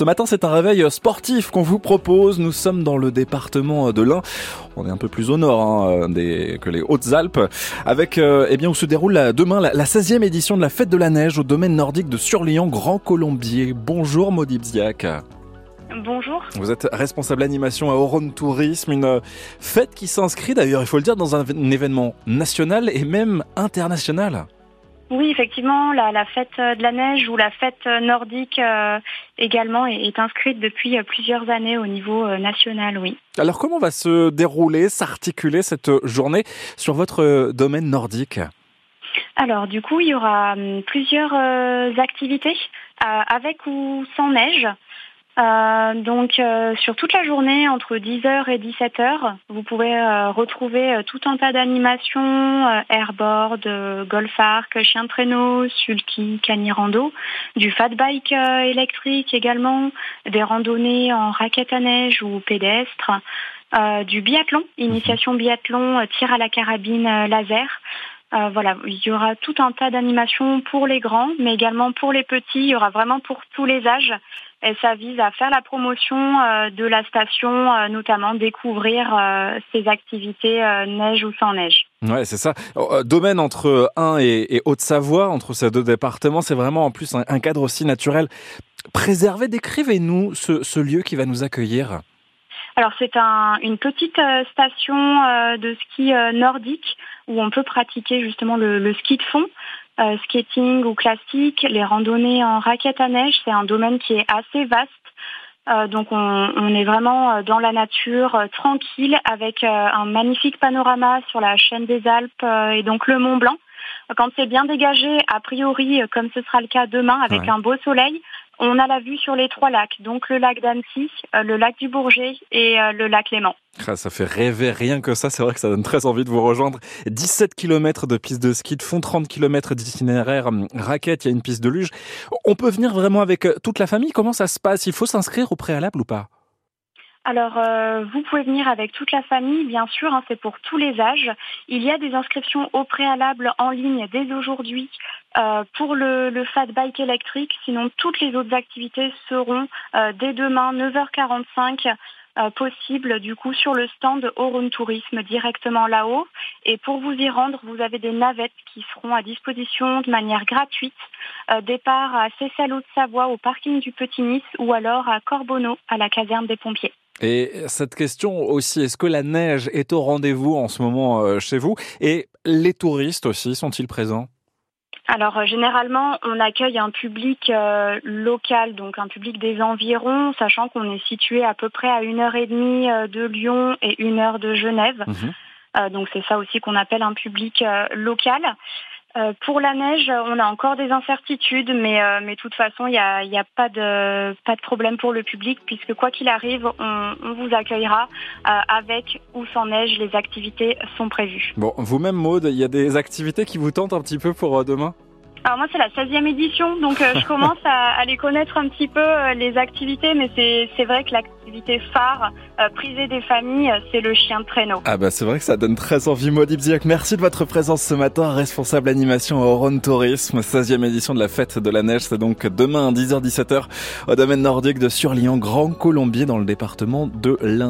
Ce matin, c'est un réveil sportif qu'on vous propose. Nous sommes dans le département de l'Ain. On est un peu plus au nord hein, des, que les Hautes-Alpes, avec euh, eh bien où se déroule la, demain la, 16e édition de la Fête de la Neige au domaine nordique de Surlian, Grand Colombier. Bonjour Maudit Bziak. Bonjour. Vous êtes responsable animation à Oron Tourisme, une fête qui s'inscrit d'ailleurs, il faut le dire, dans un événement national et même international. Oui, effectivement, la, fête de la neige ou la fête nordique euh, également est, inscrite depuis euh, plusieurs années au niveau euh, national, oui. Alors comment va se dérouler, s'articuler cette journée sur votre domaine nordique? Alors du coup, il y aura hum, plusieurs activités avec ou sans neige. Euh, donc euh, sur toute la journée, entre 10h et 17h, vous pouvez euh, retrouver tout un tas d'animations, airboard, golf arc, chien de traîneau, sulky, canirando, du fat bike électrique également, des randonnées en raquette à neige ou pédestre, du biathlon, initiation biathlon, tir à la carabine laser. Voilà, il y aura tout un tas d'animations pour les grands, mais également pour les petits. Il y aura vraiment pour tous les âges. Et ça vise à faire la promotion euh, de la station, euh, notamment découvrir ses euh, activités neige ou sans neige. Ouais, c'est ça. Oh, domaine entre Ain et, Haute-Savoie, entre ces deux départements, c'est vraiment en plus un, cadre aussi naturel. Préservé, décrivez-nous ce, lieu qui va nous accueillir. Alors c'est une petite station de ski nordique où on peut pratiquer justement le ski de fond. Euh, skating ou classique, les randonnées en raquette à neige, c'est un domaine qui est assez vaste. Euh, donc on, est vraiment euh, dans la nature, tranquille, avec un magnifique panorama sur la chaîne des Alpes et donc le Mont Blanc. Quand c'est bien dégagé, a priori, comme ce sera le cas demain, avec un beau soleil, on a la vue sur les trois lacs, donc le lac d'Annecy, euh, le lac du Bourget et euh, le lac Léman. Ah, ça fait rêver rien que ça, c'est vrai que ça donne très envie de vous rejoindre. 17 km de piste de ski de fond, 30 km d'itinéraire hum, raquette, il y a une piste de luge. On peut venir vraiment avec euh, toute la famille, comment ça se passe? Il faut s'inscrire au préalable ou pas? Alors, vous pouvez venir avec toute la famille, bien sûr, hein, c'est pour tous les âges. Il y a des inscriptions au préalable en ligne dès aujourd'hui euh, pour le, le, fat bike électrique, sinon toutes les autres activités seront euh, dès demain 9h45 euh, possibles du coup sur le stand Oron Tourisme directement là-haut. Et pour vous y rendre, vous avez des navettes qui seront à disposition de manière gratuite. départ à Cessel de Savoie au parking du Petit Nice ou alors à Corbonneau à la caserne des pompiers. Et cette question aussi, est-ce que la neige est au rendez-vous en ce moment chez vous? Et les touristes aussi sont-ils présents? Alors euh, généralement, on accueille un public euh, local, donc un public des environs, sachant qu'on est situé à peu près à une heure et demie euh, de Lyon et une heure de Genève. Mhm. donc c'est ça aussi qu'on appelle un public local. Pour la neige, on a encore des incertitudes, mais mais de toute façon, il n'y a, a pas de pas de problème pour le public puisque quoi qu'il arrive, on, on, vous accueillera avec ou sans neige. Les activités sont prévues. Bon, vous-même, Maude, il y a des activités qui vous tentent un petit peu pour demain? Alors moi c'est la 16e édition, donc euh, je commence à, les connaître un petit peu euh, les activités, mais c'est vrai que l'activité phare euh, prisée des familles, c'est le chien de traîneau. Ah bah c'est vrai que ça donne très envie. Maudit Bziak, merci de votre présence ce matin, responsable animation à Oron Tourisme, 16e édition de la fête de la neige, c'est donc demain à 10h-17h au domaine nordique de Surlian, Grand Colombier dans le département de l'Ain.